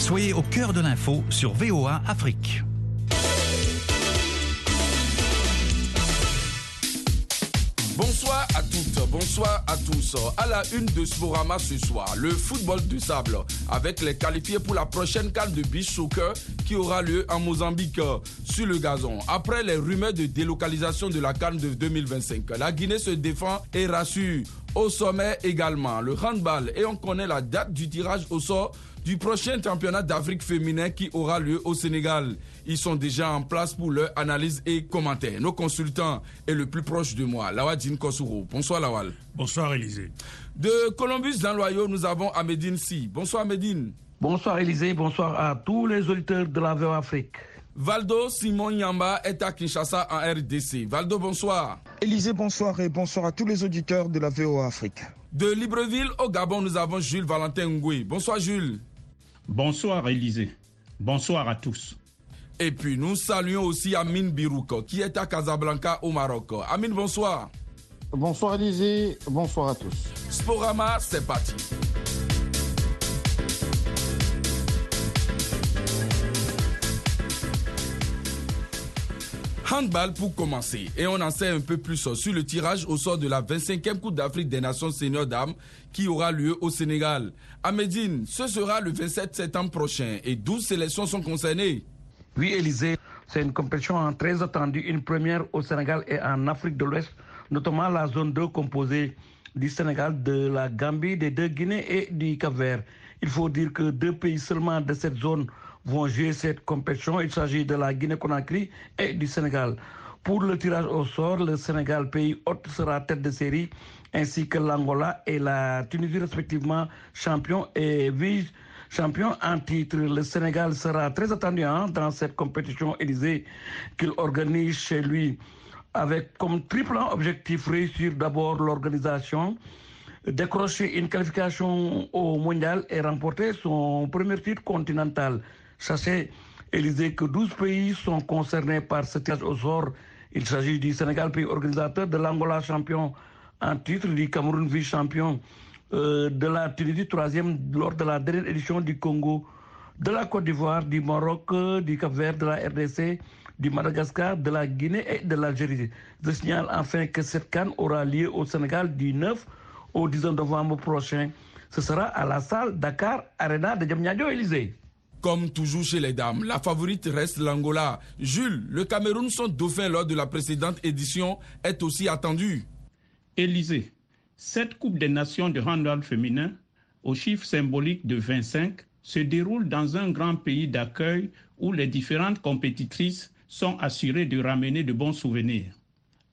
Soyez au cœur de l'info sur VOA Afrique. Bonsoir à toutes, bonsoir à tous. À la une de Sporama ce soir, le football du sable avec les qualifiés pour la prochaine canne de beach soccer qui aura lieu en Mozambique sur le gazon. Après les rumeurs de délocalisation de la canne de 2025, la Guinée se défend et rassure. Au sommet également, le handball et on connaît la date du tirage au sort du prochain championnat d'Afrique féminin qui aura lieu au Sénégal. Ils sont déjà en place pour leur analyse et commentaires. Nos consultants est le plus proche de moi, Lawadine Kosouro. Bonsoir Lawal. Bonsoir Élisée. De Columbus dans l'Oyau, nous avons Amédine Si. Bonsoir Amédine. Bonsoir Élisée, bonsoir à tous les auditeurs de la VO Afrique. Valdo Simon Yamba est à Kinshasa en RDC. Valdo, bonsoir. Élisée, bonsoir et bonsoir à tous les auditeurs de la VO Afrique. De Libreville au Gabon, nous avons Jules Valentin Ngoué. Bonsoir Jules. Bonsoir Élisée. Bonsoir à tous. Et puis nous saluons aussi Amine Birouk qui est à Casablanca au Maroc. Amine, bonsoir. Bonsoir Élisée, bonsoir à tous. Sporama, c'est parti. Handball pour commencer. Et on en sait un peu plus sur le tirage au sort de la 25e Coupe d'Afrique des Nations Senior Dames qui aura lieu au Sénégal. À Médine, ce sera le 27 septembre prochain et 12 sélections sont concernées. Oui, Élisée, c'est une compétition très attendue, une première au Sénégal et en Afrique de l'Ouest, notamment la zone 2 composée du Sénégal, de la Gambie, des deux Guinées et du Cap-Vert. Il faut dire que deux pays seulement de cette zone vont jouer cette compétition. Il s'agit de la Guinée-Conakry et du Sénégal. Pour le tirage au sort, le Sénégal, pays hôte, sera tête de série, ainsi que l'Angola et la Tunisie, respectivement, champion et vice-champion en titre. Le Sénégal sera très attendu hein, dans cette compétition Élysée qu'il organise chez lui, avec comme triple objectif réussir d'abord l'organisation, décrocher une qualification au mondial et remporter son premier titre continental. Sachez, Élysée, que 12 pays sont concernés par ce tirage au sort. Il s'agit du Sénégal, pays organisateur, de l'Angola, champion en titre, du Cameroun, vice-champion, euh, de la Tunisie, troisième lors de la dernière édition du Congo, de la Côte d'Ivoire, du Maroc, du Cap-Vert, de la RDC, du Madagascar, de la Guinée et de l'Algérie. Je signale enfin que cette canne aura lieu au Sénégal du 9 au 10 novembre prochain. Ce sera à la salle Dakar Arena de Djamnyadjo Élysée. Comme toujours chez les dames, la favorite reste l'Angola. Jules, le Cameroun, son dauphin lors de la précédente édition, est aussi attendu. Élysée, cette Coupe des Nations de handball féminin, au chiffre symbolique de 25, se déroule dans un grand pays d'accueil où les différentes compétitrices sont assurées de ramener de bons souvenirs.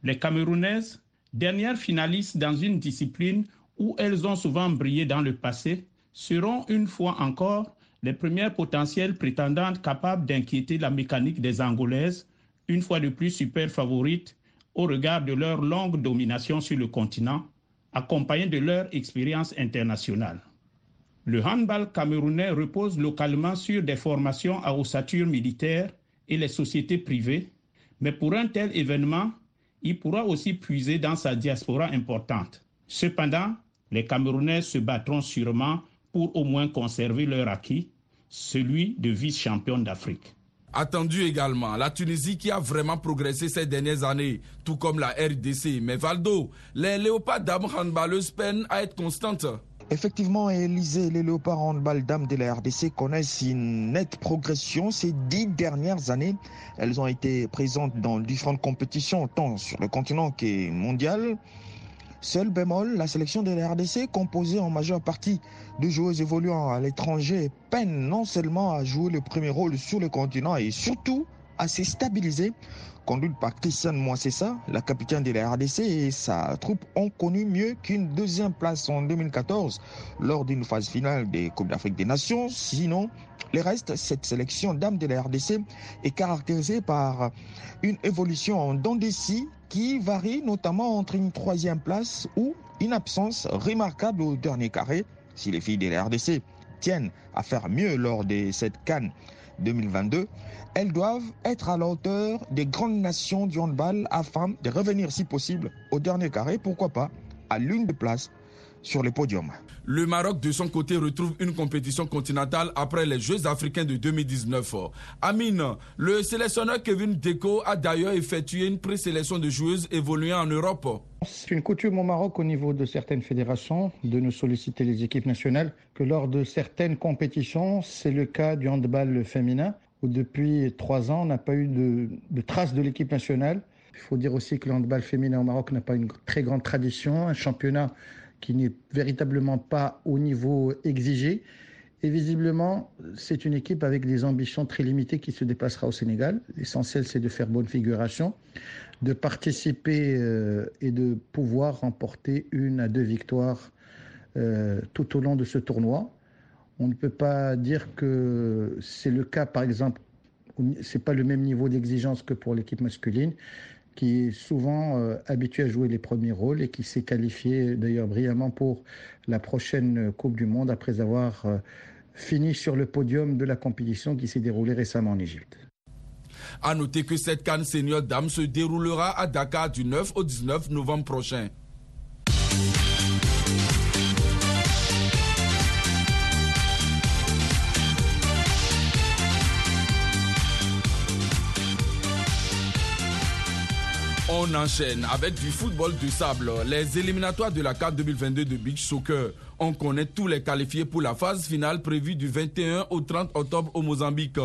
Les Camerounaises, dernières finalistes dans une discipline où elles ont souvent brillé dans le passé, seront une fois encore les premières potentielles prétendantes capables d'inquiéter la mécanique des Angolaises, une fois de plus super favorites au regard de leur longue domination sur le continent, accompagnée de leur expérience internationale. Le handball camerounais repose localement sur des formations à ossature militaire et les sociétés privées, mais pour un tel événement, il pourra aussi puiser dans sa diaspora importante. Cependant, les Camerounais se battront sûrement pour au moins conserver leur acquis, celui de vice-champion d'Afrique. Attendu également, la Tunisie qui a vraiment progressé ces dernières années, tout comme la RDC. Mais Valdo, les léopards dames handballeuses peinent à être constantes. Effectivement, Élysée, les léopards handball dames de la RDC connaissent une nette progression ces dix dernières années. Elles ont été présentes dans différentes compétitions, tant sur le continent que mondial. Seul bémol, la sélection de la RDC, composée en majeure partie de joueuses évoluant à l'étranger, peine non seulement à jouer le premier rôle sur le continent et surtout à se stabiliser. Conduite par Christiane Moissessa, la capitaine de la RDC et sa troupe ont connu mieux qu'une deuxième place en 2014 lors d'une phase finale des Coupes d'Afrique des Nations. Sinon, le reste, cette sélection d'âmes de la RDC est caractérisée par une évolution en dents qui varie notamment entre une troisième place ou une absence remarquable au dernier carré. Si les filles de la RDC tiennent à faire mieux lors de cette canne 2022, elles doivent être à la hauteur des grandes nations du handball afin de revenir si possible au dernier carré, pourquoi pas à l'une des places sur le podium. Le Maroc, de son côté, retrouve une compétition continentale après les Jeux africains de 2019. Amine, le sélectionneur Kevin Deco a d'ailleurs effectué une présélection de joueuses évoluant en Europe. C'est une coutume au Maroc au niveau de certaines fédérations de nous solliciter les équipes nationales que lors de certaines compétitions, c'est le cas du handball féminin où depuis trois ans on n'a pas eu de, de traces de l'équipe nationale. Il faut dire aussi que le handball féminin au Maroc n'a pas une très grande tradition, un championnat qui n'est véritablement pas au niveau exigé. Et visiblement, c'est une équipe avec des ambitions très limitées qui se déplacera au Sénégal. L'essentiel, c'est de faire bonne figuration, de participer euh, et de pouvoir remporter une à deux victoires euh, tout au long de ce tournoi. On ne peut pas dire que c'est le cas, par exemple, c'est pas le même niveau d'exigence que pour l'équipe masculine, qui est souvent euh, habitué à jouer les premiers rôles et qui s'est qualifié d'ailleurs brillamment pour la prochaine Coupe du Monde après avoir euh, fini sur le podium de la compétition qui s'est déroulée récemment en Égypte. À noter que cette canne senior dame se déroulera à Dakar du 9 au 19 novembre prochain. On enchaîne avec du football du sable. Les éliminatoires de la CAF 2022 de Beach Soccer. On connaît tous les qualifiés pour la phase finale prévue du 21 au 30 octobre au Mozambique.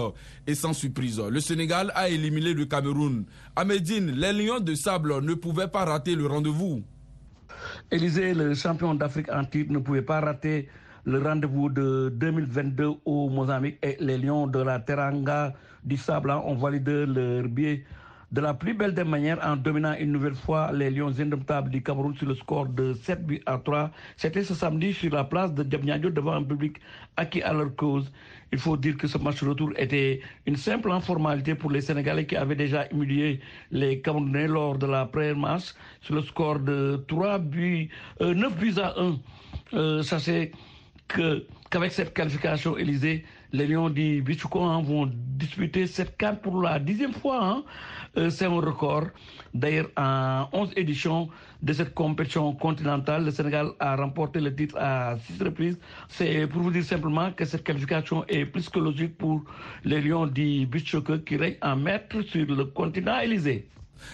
Et sans surprise, le Sénégal a éliminé le Cameroun. À Médine, les Lions de sable ne pouvaient pas rater le rendez-vous. Élysée, le champion d'Afrique en titre, ne pouvait pas rater le rendez-vous de 2022 au Mozambique et les Lions de la Teranga du Sable ont validé leur billet de la plus belle des manières en dominant une nouvelle fois les Lions indomptables du Cameroun sur le score de 7 buts à 3. C'était ce samedi sur la place de Diabniadio devant un public acquis à leur cause. Il faut dire que ce match retour était une simple formalité pour les Sénégalais qui avaient déjà humilié les Camerounais lors de la première match sur le score de 3 buts, 9 buts à 1. Euh, sachez qu'avec cette qualification, Élysée, les Lions du Bichouko vont disputer cette carte pour la dixième fois. Hein. Euh, c'est un record. D'ailleurs, en 11 éditions de cette compétition continentale, le Sénégal a remporté le titre à six reprises. C'est pour vous dire simplement que cette qualification est plus que logique pour les Lions du Bichouko qui règnent en maître sur le continent Élysée.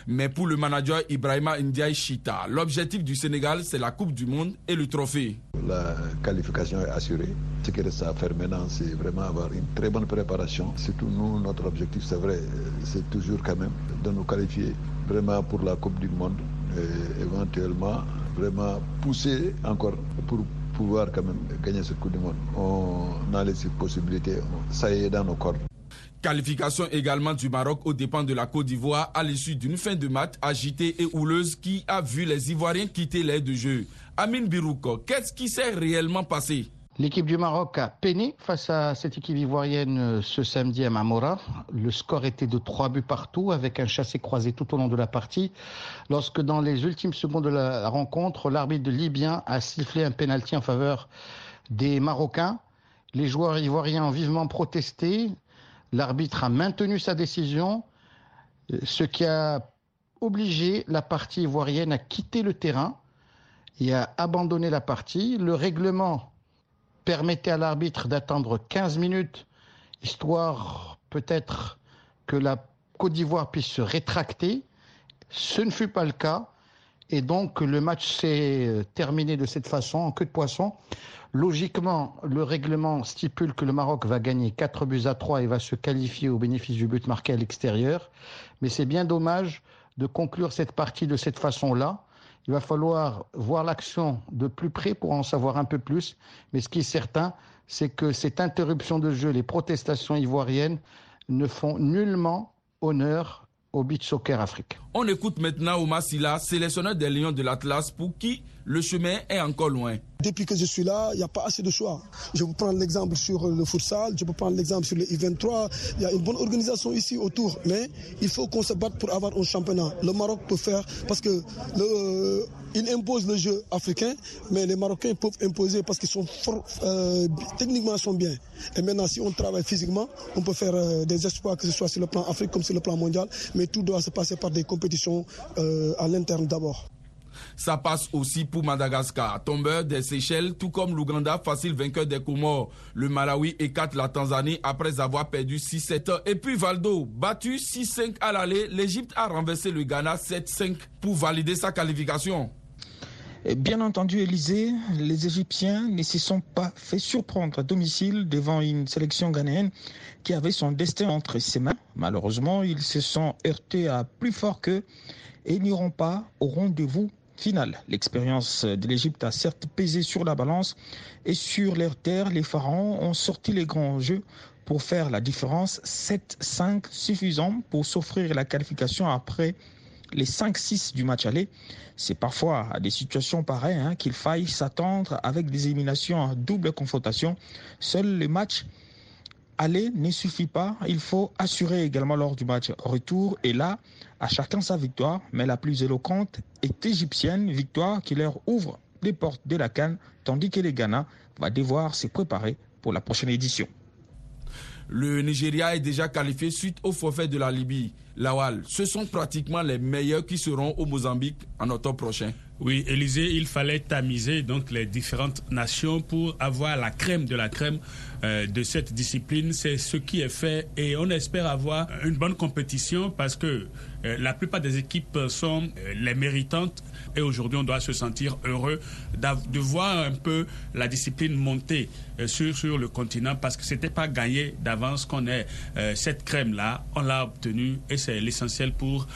Mais pour le manager Ibrahima Ndiaye Chita, l'objectif du Sénégal, c'est la Coupe du Monde et le trophée. La qualification est assurée. Ce qui reste à faire maintenant, c'est vraiment avoir une très bonne préparation. Surtout nous, notre objectif, c'est vrai, c'est toujours quand même de nous qualifier vraiment pour la Coupe du Monde et éventuellement vraiment pousser encore pour pouvoir quand même gagner cette Coupe du Monde. On a les possibilités, ça y est dans nos corps. Qualification également du Maroc aux dépens de la Côte d'Ivoire à l'issue d'une fin de match agitée et houleuse qui a vu les Ivoiriens quitter l'air de jeu. Amine Birouk, qu'est-ce qui s'est réellement passé? L'équipe du Maroc a peiné face à cette équipe ivoirienne ce samedi à Mamora. Le score était de trois buts partout avec un chassé-croisé tout au long de la partie. Lorsque dans les ultimes secondes de la rencontre, l'arbitre libyen a sifflé un pénalty en faveur des Marocains. Les joueurs ivoiriens ont vivement protesté. L'arbitre a maintenu sa décision, ce qui a obligé la partie ivoirienne à quitter le terrain et à abandonner la partie. Le règlement permettait à l'arbitre d'attendre 15 minutes, histoire peut-être que la Côte d'Ivoire puisse se rétracter. Ce ne fut pas le cas. Et donc le match s'est terminé de cette façon, en queue de poisson. Logiquement, le règlement stipule que le Maroc va gagner 4 buts à 3 et va se qualifier au bénéfice du but marqué à l'extérieur. Mais c'est bien dommage de conclure cette partie de cette façon-là. Il va falloir voir l'action de plus près pour en savoir un peu plus. Mais ce qui est certain, c'est que cette interruption de jeu, les protestations ivoiriennes ne font nullement honneur au beach soccer Afrique. On écoute maintenant Omar Silla, sélectionneur des Lions de l'Atlas, pour qui le chemin est encore loin. Depuis que je suis là, il n'y a pas assez de choix. Je peux prendre l'exemple sur le futsal, je peux prendre l'exemple sur le I-23. Il y a une bonne organisation ici autour, mais il faut qu'on se batte pour avoir un championnat. Le Maroc peut faire, parce que il impose le jeu africain, mais les Marocains peuvent imposer parce qu'ils sont forts, euh, techniquement ils sont bien. Et maintenant, si on travaille physiquement, on peut faire euh, des exploits, que ce soit sur le plan Afrique comme sur le plan mondial, mais tout doit se passer par des compétitions euh, à l'interne d'abord. Ça passe aussi pour Madagascar, tombeur des Seychelles, tout comme l'Ouganda, facile vainqueur des Comores. Le Malawi écarte la Tanzanie après avoir perdu 6-7. Et puis Valdo, battu 6-5 à l'aller, l'Égypte a renversé le Ghana 7-5 pour valider sa qualification. Bien entendu, Élysée, les Égyptiens ne se sont pas fait surprendre à domicile devant une sélection ghanéenne qui avait son destin entre ses mains. Malheureusement, ils se sont heurtés à plus fort qu'eux et n'iront pas au rendez-vous final. L'expérience de l'Égypte a certes pesé sur la balance et sur leur terre, les pharaons ont sorti les grands jeux pour faire la différence. 7-5 suffisant pour s'offrir la qualification après les 5-6 du match aller. C'est parfois à des situations pareilles hein, qu'il faille s'attendre avec des éliminations en double confrontation. Seul le match aller ne suffit pas. Il faut assurer également lors du match retour. Et là, à chacun sa victoire. Mais la plus éloquente est égyptienne, victoire qui leur ouvre les portes de la Cannes, tandis que les Ghana va devoir se préparer pour la prochaine édition. Le Nigeria est déjà qualifié suite au forfait de la Libye. Lawal, ce sont pratiquement les meilleurs qui seront au Mozambique en octobre prochain. Oui, Élysée, il fallait tamiser donc les différentes nations pour avoir la crème de la crème euh, de cette discipline. C'est ce qui est fait et on espère avoir une bonne compétition parce que euh, la plupart des équipes sont euh, les méritantes et aujourd'hui on doit se sentir heureux de voir un peu la discipline monter sur, le continent parce que c'était pas gagné d'avance qu'on ait cette crème là. On l'a obtenue et c'est l'essentiel pour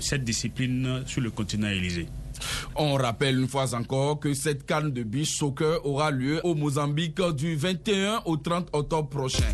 cette discipline sur le continent Élysée. On rappelle une fois encore que cette canne de beach soccer aura lieu au Mozambique du 21 au 30 octobre prochain.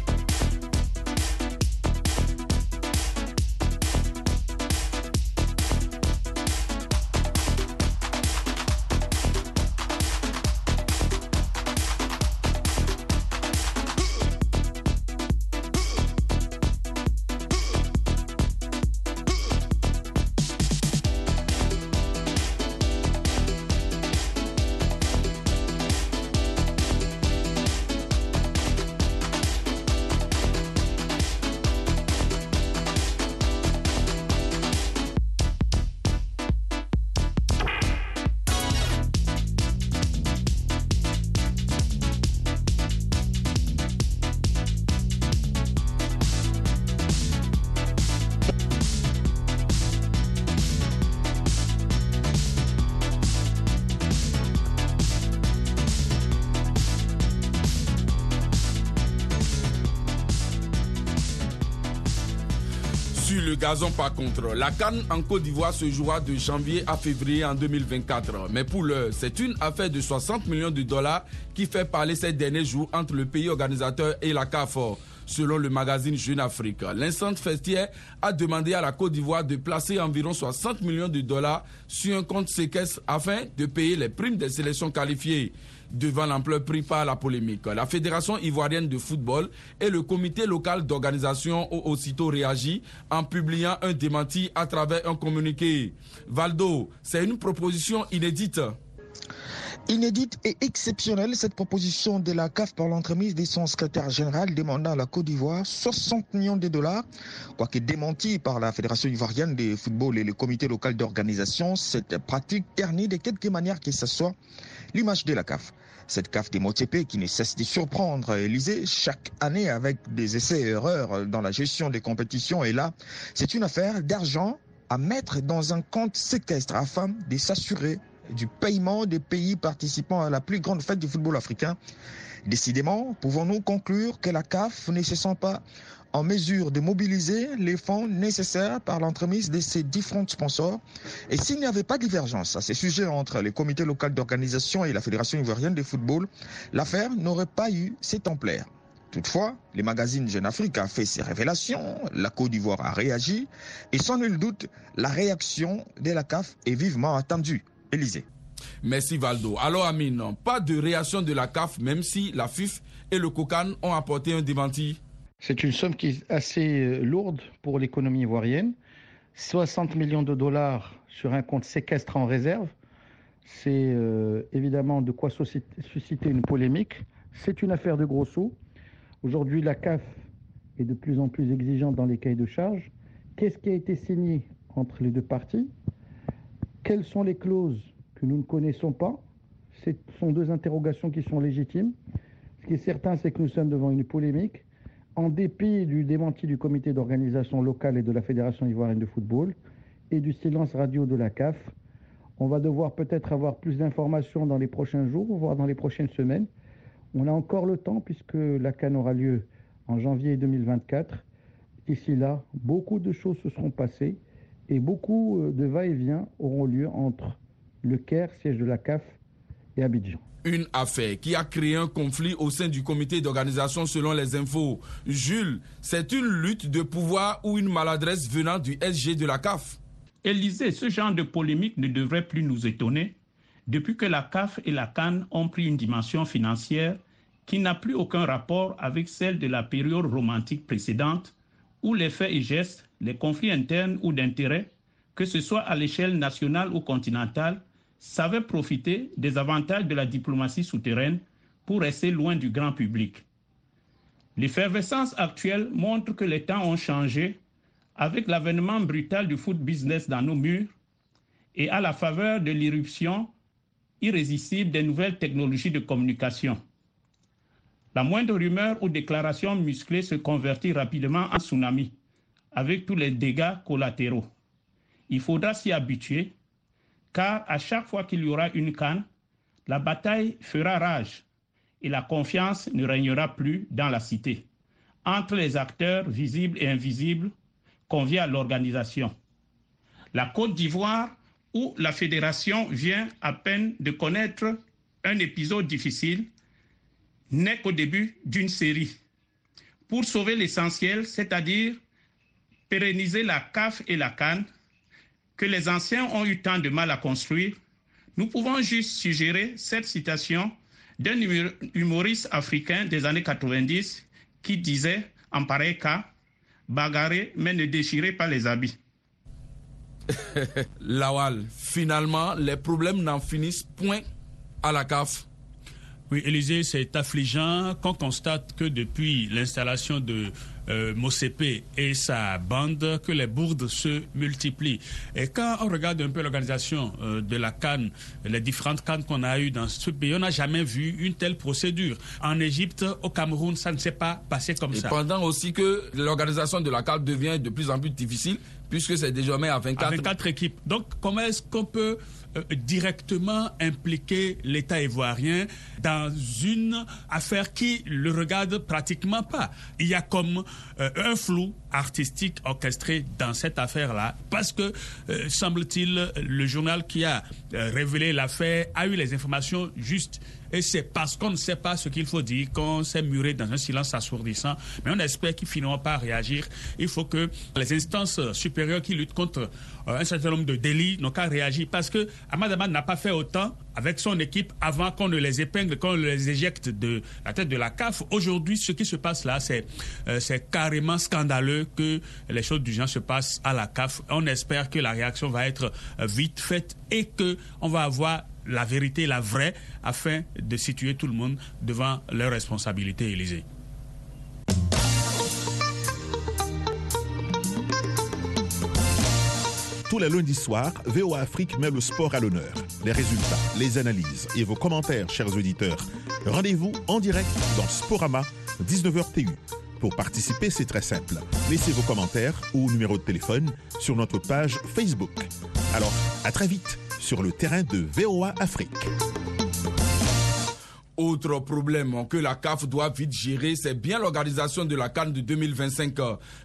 Gazon par contre. La Cannes en Côte d'Ivoire se jouera de janvier à février en 2024. Mais pour l'heure, c'est une affaire de 60 millions de dollars qui fait parler ces derniers jours entre le pays organisateur et la CAFOR. Selon le magazine Jeune Afrique, l'instante festière a demandé à la Côte d'Ivoire de placer environ 60 millions de dollars sur un compte séquestre afin de payer les primes des sélections qualifiées devant l'ampleur prise par la polémique. La Fédération ivoirienne de football et le comité local d'organisation ont aussitôt réagi en publiant un démenti à travers un communiqué. Valdo, c'est une proposition inédite. Inédite et exceptionnelle, cette proposition de la CAF par l'entremise de son secrétaire général demandant à la Côte d'Ivoire 60 millions de dollars, quoique démenti par la Fédération ivoirienne de football et le comité local d'organisation, cette pratique ternit de quelque manière que ce soit l'image de la CAF. Cette CAF des qui ne cesse de surprendre Élysée chaque année avec des essais et erreurs dans la gestion des compétitions. Et là, c'est une affaire d'argent à mettre dans un compte séquestre afin de s'assurer du paiement des pays participant à la plus grande fête du football africain. Décidément, pouvons-nous conclure que la CAF ne se sent pas en mesure de mobiliser les fonds nécessaires par l'entremise de ces différents sponsors. Et s'il n'y avait pas de divergence à ces sujets entre les comités locaux d'organisation et la Fédération ivoirienne de football, l'affaire n'aurait pas eu cette ampleur. Toutefois, les magazines Jeune Afrique a fait ses révélations, la Côte d'Ivoire a réagi, et sans nul doute, la réaction de la CAF est vivement attendue. Élysée. Merci Valdo. Alors Amine, pas de réaction de la CAF, même si la FIF et le COCAN ont apporté un démenti c'est une somme qui est assez euh, lourde pour l'économie ivoirienne. 60 millions de dollars sur un compte séquestre en réserve, c'est euh, évidemment de quoi susciter une polémique. C'est une affaire de gros sous. Aujourd'hui, la CAF est de plus en plus exigeante dans les cahiers de charges. Qu'est-ce qui a été signé entre les deux parties? Quelles sont les clauses que nous ne connaissons pas? Ce sont deux interrogations qui sont légitimes. Ce qui est certain, c'est que nous sommes devant une polémique. En dépit du démenti du comité d'organisation locale et de la Fédération ivoirienne de football et du silence radio de la CAF, on va devoir peut-être avoir plus d'informations dans les prochains jours, voire dans les prochaines semaines. On a encore le temps puisque la Cannes aura lieu en janvier 2024. D'ici là, beaucoup de choses se seront passées et beaucoup euh, de va-et-vient auront lieu entre le Caire, siège de la CAF, et Abidjan. Une affaire qui a créé un conflit au sein du comité d'organisation selon les infos. Jules, c'est une lutte de pouvoir ou une maladresse venant du SG de la CAF Élisée, ce genre de polémique ne devrait plus nous étonner depuis que la CAF et la Cannes ont pris une dimension financière qui n'a plus aucun rapport avec celle de la période romantique précédente, où les faits et gestes, les conflits internes ou d'intérêts, que ce soit à l'échelle nationale ou continentale, savaient profiter des avantages de la diplomatie souterraine pour rester loin du grand public. L'effervescence actuelle montre que les temps ont changé avec l'avènement brutal du foot business dans nos murs et à la faveur de l'irruption irrésistible des nouvelles technologies de communication. La moindre rumeur ou déclaration musclée se convertit rapidement en tsunami, avec tous les dégâts collatéraux. Il faudra s'y habituer, car à chaque fois qu'il y aura une canne, la bataille fera rage et la confiance ne régnera plus dans la cité, entre les acteurs visibles et invisibles convient à l'organisation. La Côte d'Ivoire, où la fédération vient à peine de connaître un épisode difficile, n'est qu'au début d'une série. Pour sauver l'essentiel, c'est-à-dire pérenniser la CAF et la Cannes, que les anciens ont eu tant de mal à construire, nous pouvons juste suggérer cette citation d'un humoriste africain des années 90 qui disait, en pareil cas, bagarrer, mais ne déchirez pas les habits. Lawal, finalement, les problèmes n'en finissent point à la CAF. Oui, Élisée, c'est affligeant qu'on constate que depuis l'installation de euh, Mosepe et sa bande, que les bourdes se multiplient. Et quand on regarde un peu l'organisation euh, de la Cannes, les différentes Cannes qu'on a eues dans ce pays, on n'a jamais vu une telle procédure. En Égypte, au Cameroun, ça ne s'est pas passé comme et ça. Pendant aussi que l'organisation de la Cannes devient de plus en plus difficile, puisque c'est désormais à 24... À 24 équipes. Donc, comment est-ce qu'on peut euh, directement impliquer l'État ivoirien dans une affaire qui le regarde pratiquement pas? Il y a comme euh, un flou artistique orchestré dans cette affaire-là parce que, euh, semble-t-il, le journal qui a révélé l'affaire a eu les informations justes. Et c'est parce qu'on ne sait pas ce qu'il faut dire qu'on s'est muré dans un silence assourdissant. Mais on espère qu'ils finiront par réagir. Il faut que les instances supérieures qui luttent contre un certain nombre de délits n'ont qu'à réagir. Parce que Ahmad Ahmad n'a pas fait autant avec son équipe avant qu'on ne les épingle, qu'on les éjecte de la tête de la CAF. Aujourd'hui, ce qui se passe là, c'est c'est carrément scandaleux que les choses du genre se passent à la CAF. On espère que la réaction va être vite faite et que on va avoir la vérité, la vraie, afin de situer tout le monde devant leurs responsabilités, Élysée. Tous les lundis soirs, VOA Afrique met le sport à l'honneur. Les résultats, les analyses et vos commentaires, chers auditeurs. Rendez-vous en direct dans Sporama, 19h TU. Pour participer, c'est très simple. Laissez vos commentaires ou numéro de téléphone sur notre page Facebook. Alors, à très vite sur le terrain de VOA Afrique. Autre problème que la CAF doit vite gérer, c'est bien l'organisation de la Cannes de 2025.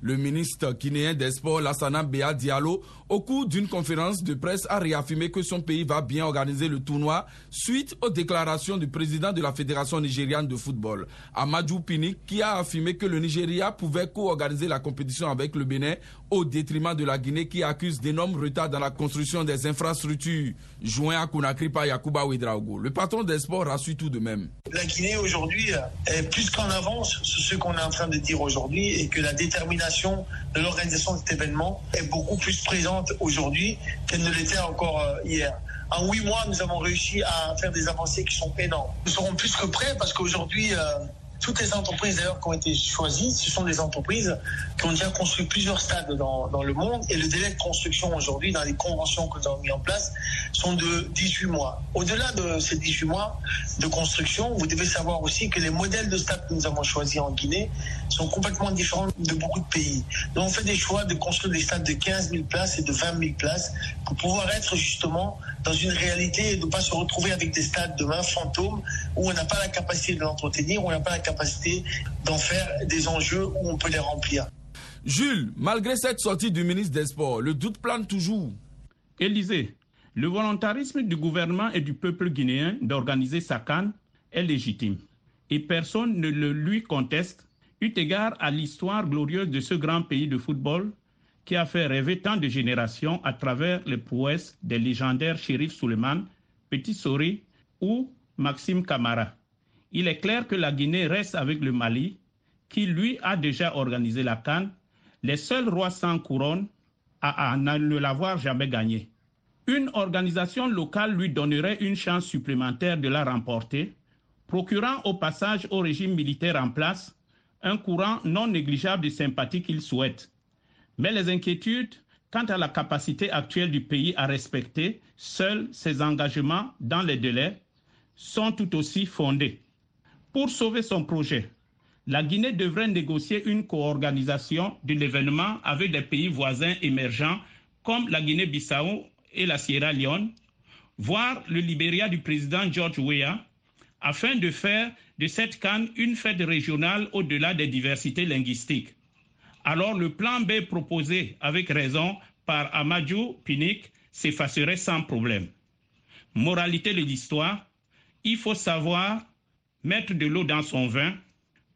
Le ministre guinéen des Sports, Lassana Béa Diallo, au cours d'une conférence de presse, a réaffirmé que son pays va bien organiser le tournoi suite aux déclarations du président de la Fédération nigériane de football, Amadou Pinik, qui a affirmé que le Nigeria pouvait co-organiser la compétition avec le Bénin au détriment de la Guinée qui accuse d'énormes retards dans la construction des infrastructures. Joint à Conakry par Yakuba Ouedraogo. Le patron des sports rassure tout de même. La Guinée aujourd'hui est plus qu'en avance sur ce qu'on est en train de dire aujourd'hui et que la détermination de l'organisation de cet événement est beaucoup plus présente aujourd'hui qu'elle ne l'était encore hier. En huit mois, nous avons réussi à faire des avancées qui sont énormes. Nous serons plus que prêts parce qu'aujourd'hui, toutes les entreprises d'ailleurs qui ont été choisies, ce sont des entreprises qui ont déjà construit plusieurs stades dans, dans le monde et le délai de construction aujourd'hui dans les conventions que nous avons mis en place sont de 18 mois. Au-delà de ces 18 mois de construction, vous devez savoir aussi que les modèles de stades que nous avons choisis en Guinée sont complètement différents de beaucoup de pays. Donc on fait des choix de construire des stades de 15 000 places et de 20 000 places pour pouvoir être justement dans une réalité et de ne pas se retrouver avec des stades demain fantômes où on n'a pas la capacité de l'entretenir, où on n'a pas la capacité d'en faire des enjeux où on peut les remplir. Jules, malgré cette sortie du ministre des Sports, le doute plane toujours. Élysée, le volontarisme du gouvernement et du peuple guinéen d'organiser sa canne est légitime et personne ne le lui conteste, eu égard à l'histoire glorieuse de ce grand pays de football qui a fait rêver tant de générations à travers les prouesses des légendaires shérifs Suleiman, Petit Sori ou Maxime Camara. Il est clair que la Guinée reste avec le Mali, qui lui a déjà organisé la Cannes, les seuls rois sans couronne à, ne l'avoir jamais gagné. Une organisation locale lui donnerait une chance supplémentaire de la remporter, procurant au passage au régime militaire en place un courant non négligeable de sympathie qu'il souhaite. Mais les inquiétudes quant à la capacité actuelle du pays à respecter seuls ses engagements dans les délais sont tout aussi fondées. Pour sauver son projet, la Guinée devrait négocier une co-organisation de l'événement avec des pays voisins émergents comme la Guinée-Bissau et la Sierra Leone, voire le Libéria du président George Weah, afin de faire de cette canne une fête régionale au-delà des diversités linguistiques. Alors le plan B proposé avec raison par Amadou Pinnick s'effacerait sans problème. Moralité de l'histoire, il faut savoir mettre de l'eau dans son vin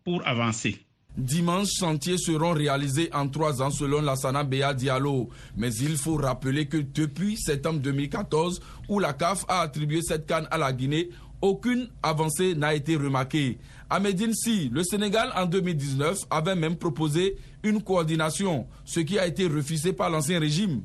pour avancer. Dimanche, chantiers seront réalisés en trois ans selon la Sana Béa Diallo. Mais il faut rappeler que depuis septembre 2014, où la CAF a attribué cette canne à la Guinée, aucune avancée n'a été remarquée. À Medine, si, le Sénégal en 2019 avait même proposé une coordination, ce qui a été refusé par l'ancien régime.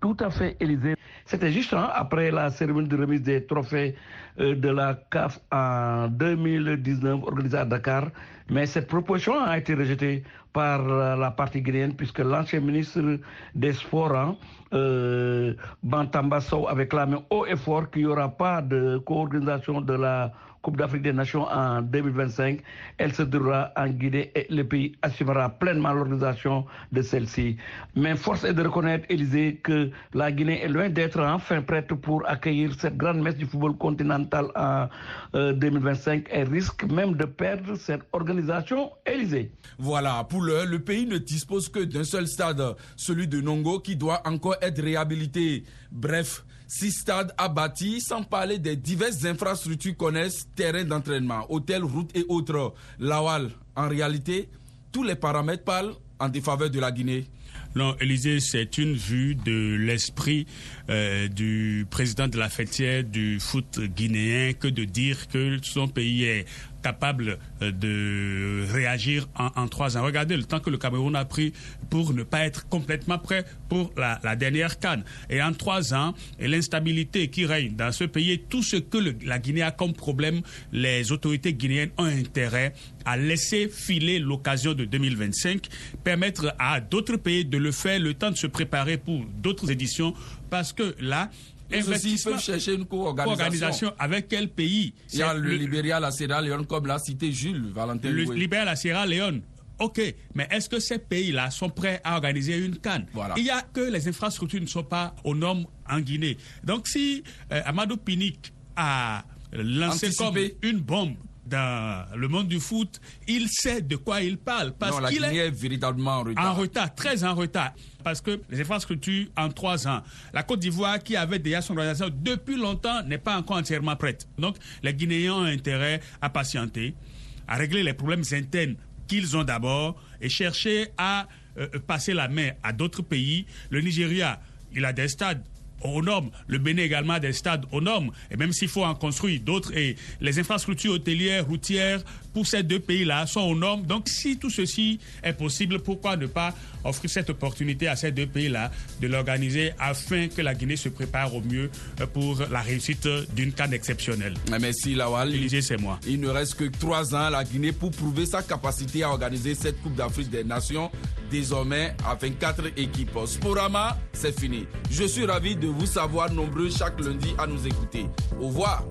Tout à fait, Élysée. C'était juste hein, après la cérémonie de remise des trophées euh, de la CAF en 2019 organisée à Dakar. Mais cette proposition a été rejetée par euh, la partie guinéenne puisque l'ancien ministre des Sports, hein, euh, Bantamba Sow, avait clamé haut et fort qu'il n'y aura pas de co-organisation de la Coupe d'Afrique des Nations en 2025. Elle se déroulera en Guinée et le pays assumera pleinement l'organisation de celle-ci. Mais force est de reconnaître, Élysée, que la Guinée est loin d'être enfin prête pour accueillir cette grande messe du football continental en 2025. Elle risque même de perdre cette organisation, Élysée. Voilà, pour l'heure, le pays ne dispose que d'un seul stade, celui de Nongo, qui doit encore être réhabilité. Bref, six stades bâtir, sans parler des diverses infrastructures connaissent, terrains d'entraînement, hôtels, routes et autres. Lawal, en réalité, tous les paramètres parlent en défaveur de la Guinée. Non, Élysée, c'est une vue de l'esprit euh, du président de la fêtière du foot guinéen que de dire que son pays est capable euh, de réagir en, trois ans. Regardez le temps que le Cameroun a pris pour ne pas être complètement prêt pour la, dernière canne. Et en trois ans, l'instabilité qui règne dans ce pays, tout ce que la Guinée a comme problème, les autorités guinéennes ont intérêt à laisser filer l'occasion de 2025, permettre à d'autres pays de le faire, le temps de se préparer pour d'autres éditions, parce que là, ils aussi peuvent chercher une co-organisation. avec quel pays? Il y a le, le Libéria, la Sierra Leone, comme l'a cité Jules Valentin. Le Libéria, la Sierra Leone. OK, mais est-ce que ces pays-là sont prêts à organiser une canne? Voilà. Il y a que les infrastructures ne sont pas aux normes en Guinée. Donc si euh, Amadou Pinnick a lancé Anticipé. comme une bombe dans le monde du foot, il sait de quoi il parle. Parce non, la qu'il Guinée est est véritablement en retard. en retard, très en retard. Parce que les infrastructures, en trois ans, la Côte d'Ivoire, qui avait déjà son organisation depuis longtemps, n'est pas encore entièrement prête. Donc, les Guinéens ont intérêt à patienter, à régler les problèmes internes qu'ils ont d'abord et chercher à euh, passer la main à d'autres pays. Le Nigeria, il a des stades aux normes. Le Bénin également des stades aux normes. Et même s'il faut en construire d'autres, et les infrastructures hôtelières, routières, pour ces deux pays-là sont aux normes. Donc si tout ceci est possible, pourquoi ne pas offrir cette opportunité à ces deux pays-là de l'organiser afin que la Guinée se prépare au mieux euh, pour la réussite d'une canne exceptionnelle? Merci Lawal. c'est moi. Il ne reste que trois ans à la Guinée pour prouver sa capacité à organiser cette Coupe d'Afrique des Nations désormais à 24 équipes. Sporama, c'est fini. Je suis ravi de vous savoir nombreux chaque lundi à nous écouter. Au revoir.